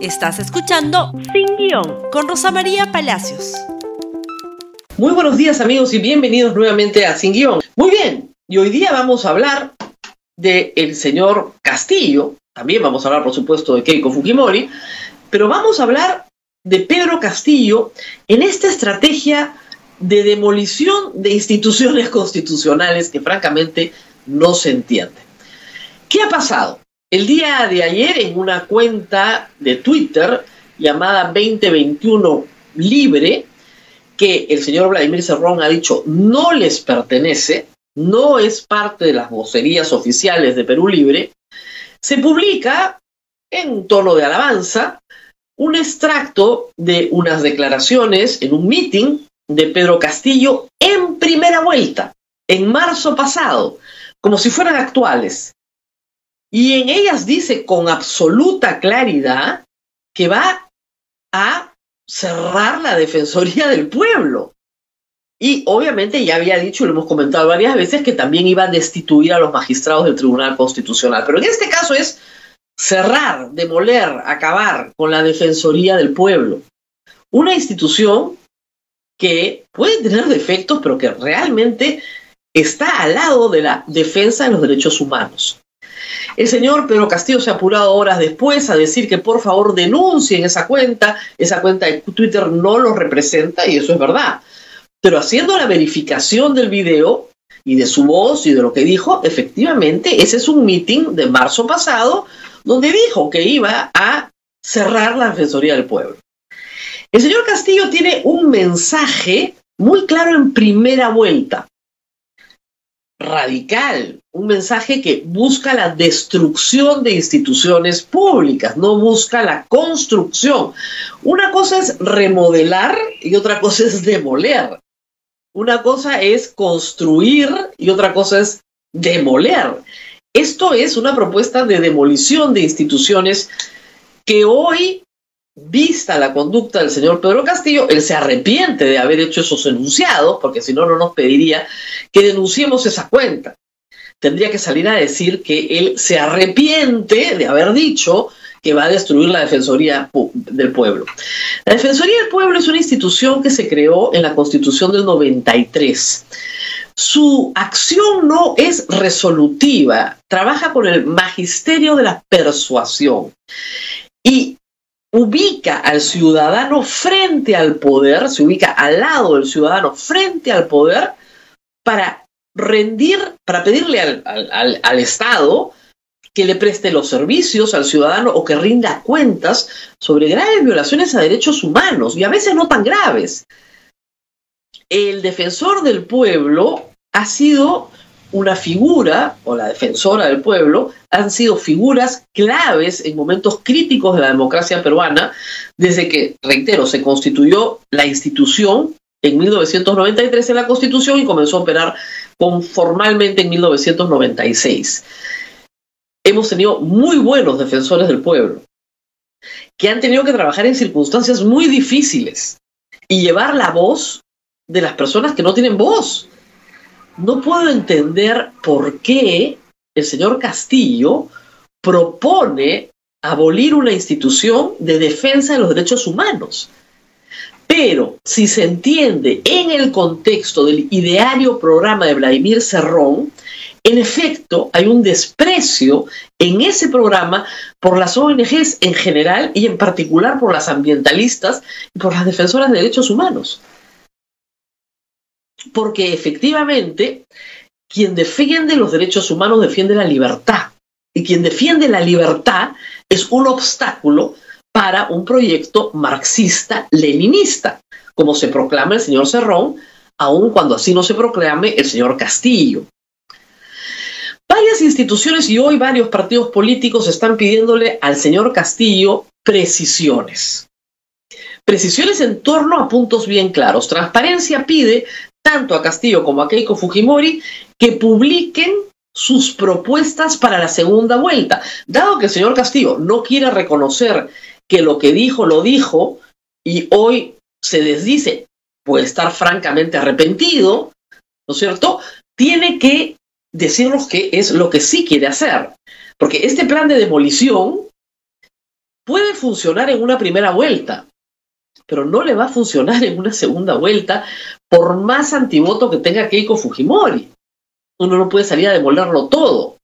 Estás escuchando Sin Guión con Rosa María Palacios. Muy buenos días amigos y bienvenidos nuevamente a Sin Guión. Muy bien, y hoy día vamos a hablar del el señor Castillo, también vamos a hablar por supuesto de Keiko Fujimori, pero vamos a hablar de Pedro Castillo en esta estrategia de demolición de instituciones constitucionales que francamente no se entiende. ¿Qué ha pasado? El día de ayer en una cuenta de Twitter llamada 2021 Libre, que el señor Vladimir Cerrón ha dicho no les pertenece, no es parte de las vocerías oficiales de Perú Libre, se publica en tono de alabanza un extracto de unas declaraciones en un meeting de Pedro Castillo en primera vuelta, en marzo pasado, como si fueran actuales. Y en ellas dice con absoluta claridad que va a cerrar la Defensoría del Pueblo. Y obviamente ya había dicho, lo hemos comentado varias veces, que también iba a destituir a los magistrados del Tribunal Constitucional. Pero en este caso es cerrar, demoler, acabar con la Defensoría del Pueblo. Una institución que puede tener defectos, pero que realmente está al lado de la defensa de los derechos humanos. El señor Pedro Castillo se ha apurado horas después a decir que por favor denuncien esa cuenta, esa cuenta de Twitter no lo representa y eso es verdad. Pero haciendo la verificación del video y de su voz y de lo que dijo, efectivamente ese es un meeting de marzo pasado donde dijo que iba a cerrar la Defensoría del Pueblo. El señor Castillo tiene un mensaje muy claro en primera vuelta radical, un mensaje que busca la destrucción de instituciones públicas, no busca la construcción. Una cosa es remodelar y otra cosa es demoler. Una cosa es construir y otra cosa es demoler. Esto es una propuesta de demolición de instituciones que hoy vista la conducta del señor Pedro Castillo, él se arrepiente de haber hecho esos enunciados, porque si no, no nos pediría que denunciemos esa cuenta. Tendría que salir a decir que él se arrepiente de haber dicho que va a destruir la Defensoría del Pueblo. La Defensoría del Pueblo es una institución que se creó en la Constitución del 93. Su acción no es resolutiva, trabaja con el magisterio de la persuasión. Y ubica al ciudadano frente al poder, se ubica al lado del ciudadano frente al poder para rendir, para pedirle al, Estado que le preste los servicios al ciudadano o que rinda cuentas sobre graves violaciones a derechos humanos y a veces no tan graves. El defensor del pueblo ha sido una figura, o la defensora del pueblo, han sido figuras claves en momentos críticos de la democracia peruana, desde que, reitero, se constituyó la institución en 1993 en la Constitución y comenzó a operar formalmente en 1996. Hemos tenido muy buenos defensores del pueblo, que han tenido que trabajar en circunstancias muy difíciles y llevar la voz de las personas que no tienen voz no puedo entender por qué el señor Castillo propone abolir una institución de defensa de los derechos humanos. Pero si se entiende en el contexto del ideario programa de Vladimir Cerrón, en efecto hay un desprecio en ese programa por las ONGs en general y en particular por las ambientalistas y por las defensoras de derechos humanos porque efectivamente quien defiende los derechos humanos defiende la libertad. Y quien defiende la libertad es un obstáculo para un proyecto marxista-leninista, como se proclama el señor Cerrón, aun cuando así no se proclame el señor Castillo. Varias instituciones y hoy varios partidos políticos están pidiéndole al señor Castillo precisiones. Precisiones en torno a puntos bien claros. Transparencia pide tanto a Castillo como a Keiko Fujimori que publiquen sus propuestas para la segunda vuelta. Dado que el señor Castillo no quiere reconocer que lo que dijo lo dijo y hoy se desdice, puede estar francamente arrepentido, ¿no es cierto? Tiene que decirnos qué es lo que sí quiere hacer. Porque este plan de demolición puede funcionar en una primera vuelta, pero no le va a funcionar en una segunda vuelta por más antivoto que tenga Keiko Fujimori. Uno no puede salir a demolerlo todo.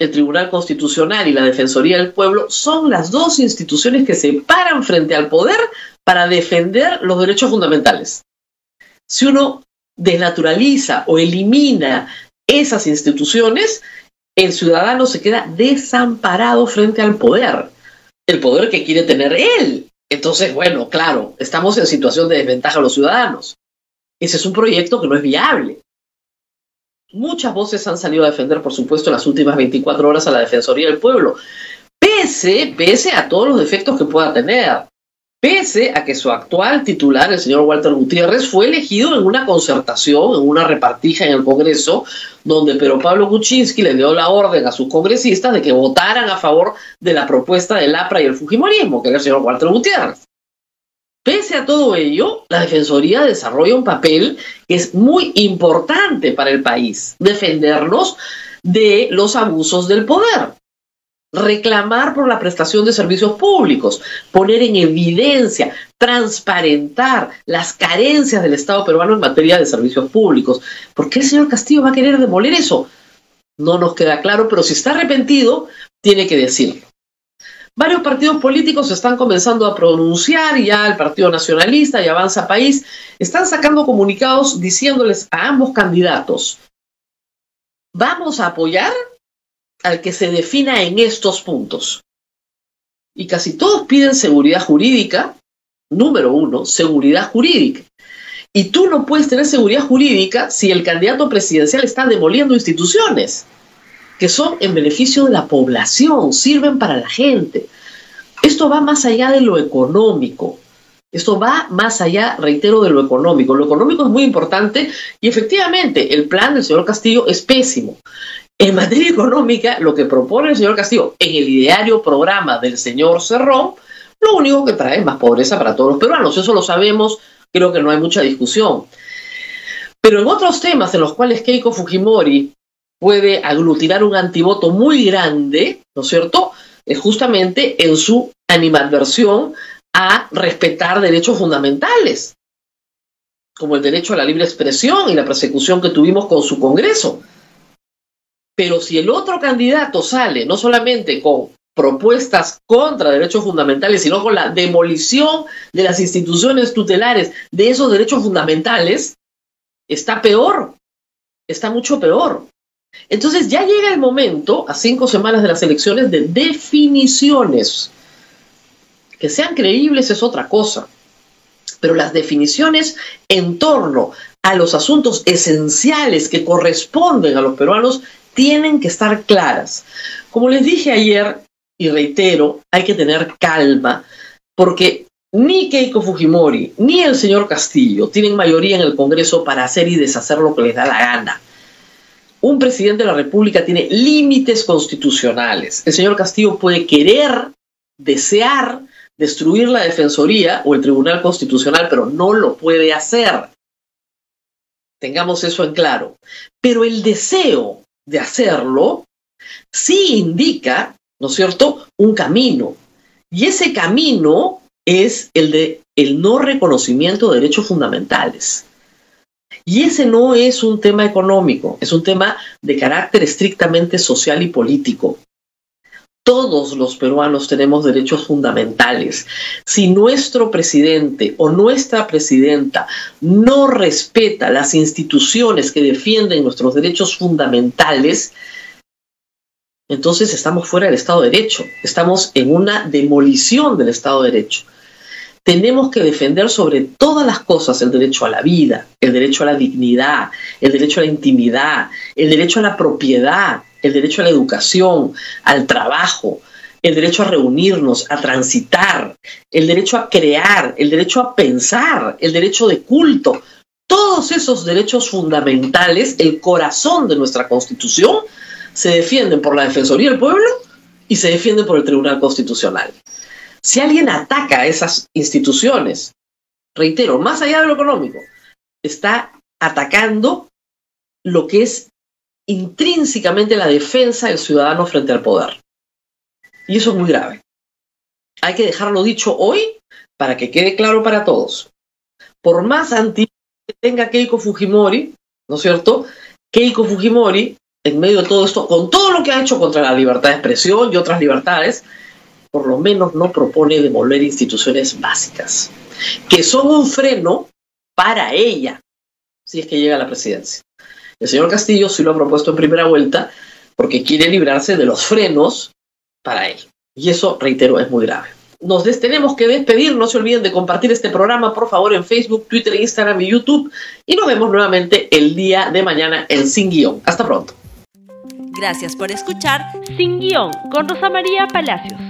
El Tribunal Constitucional y la Defensoría del Pueblo son las dos instituciones que se paran frente al poder para defender los derechos fundamentales. Si uno desnaturaliza o elimina esas instituciones, el ciudadano se queda desamparado frente al poder, el poder que quiere tener él. Entonces, bueno, claro, estamos en situación de desventaja los ciudadanos. Ese es un proyecto que no es viable. Muchas voces han salido a defender, por supuesto, en las últimas 24 horas a la Defensoría del Pueblo, pese, pese a todos los defectos que pueda tener pese a que su actual titular, el señor Walter Gutiérrez, fue elegido en una concertación, en una repartija en el Congreso, donde Pero Pablo Kuczynski le dio la orden a sus congresistas de que votaran a favor de la propuesta del APRA y el Fujimorismo, que era el señor Walter Gutiérrez. Pese a todo ello, la Defensoría desarrolla un papel que es muy importante para el país, defendernos de los abusos del poder reclamar por la prestación de servicios públicos, poner en evidencia, transparentar las carencias del Estado peruano en materia de servicios públicos. ¿Por qué el señor Castillo va a querer demoler eso? No nos queda claro, pero si está arrepentido, tiene que decirlo. Varios partidos políticos están comenzando a pronunciar, ya el Partido Nacionalista y Avanza País están sacando comunicados diciéndoles a ambos candidatos, vamos a apoyar al que se defina en estos puntos. Y casi todos piden seguridad jurídica. Número uno, seguridad jurídica. Y tú no puedes tener seguridad jurídica si el candidato presidencial está demoliendo instituciones que son en beneficio de la población, sirven para la gente. Esto va más allá de lo económico. Esto va más allá, reitero, de lo económico. Lo económico es muy importante y efectivamente el plan del señor Castillo es pésimo. En materia económica, lo que propone el señor Castillo en el ideario programa del señor Cerrón, lo único que trae es más pobreza para todos los peruanos. Eso lo sabemos, creo que no hay mucha discusión. Pero en otros temas en los cuales Keiko Fujimori puede aglutinar un antivoto muy grande, ¿no es cierto? Es justamente en su animadversión a respetar derechos fundamentales, como el derecho a la libre expresión y la persecución que tuvimos con su Congreso. Pero si el otro candidato sale no solamente con propuestas contra derechos fundamentales, sino con la demolición de las instituciones tutelares de esos derechos fundamentales, está peor, está mucho peor. Entonces ya llega el momento, a cinco semanas de las elecciones, de definiciones. Que sean creíbles es otra cosa, pero las definiciones en torno a los asuntos esenciales que corresponden a los peruanos tienen que estar claras. Como les dije ayer y reitero, hay que tener calma porque ni Keiko Fujimori ni el señor Castillo tienen mayoría en el Congreso para hacer y deshacer lo que les da la gana. Un presidente de la República tiene límites constitucionales. El señor Castillo puede querer, desear destruir la Defensoría o el Tribunal Constitucional, pero no lo puede hacer. Tengamos eso en claro. Pero el deseo de hacerlo, sí indica, ¿no es cierto?, un camino. Y ese camino es el de el no reconocimiento de derechos fundamentales. Y ese no es un tema económico, es un tema de carácter estrictamente social y político. Todos los peruanos tenemos derechos fundamentales. Si nuestro presidente o nuestra presidenta no respeta las instituciones que defienden nuestros derechos fundamentales, entonces estamos fuera del Estado de Derecho, estamos en una demolición del Estado de Derecho. Tenemos que defender sobre todas las cosas el derecho a la vida, el derecho a la dignidad, el derecho a la intimidad, el derecho a la propiedad, el derecho a la educación, al trabajo, el derecho a reunirnos, a transitar, el derecho a crear, el derecho a pensar, el derecho de culto. Todos esos derechos fundamentales, el corazón de nuestra Constitución, se defienden por la Defensoría del Pueblo y se defienden por el Tribunal Constitucional. Si alguien ataca a esas instituciones, reitero, más allá de lo económico, está atacando lo que es intrínsecamente la defensa del ciudadano frente al poder. Y eso es muy grave. hay que dejarlo dicho hoy para que quede claro para todos. Por más antiguo que tenga Keiko Fujimori, ¿no es cierto? Keiko Fujimori, en medio de todo esto, con todo lo que ha hecho contra la libertad de expresión y otras libertades, por lo menos no propone demoler instituciones básicas, que son un freno para ella, si es que llega a la presidencia. El señor Castillo sí lo ha propuesto en primera vuelta porque quiere librarse de los frenos para él. Y eso, reitero, es muy grave. Nos tenemos que despedir. No se olviden de compartir este programa, por favor, en Facebook, Twitter, Instagram y YouTube. Y nos vemos nuevamente el día de mañana en Sin Guión. Hasta pronto. Gracias por escuchar Sin Guión con Rosa María Palacios.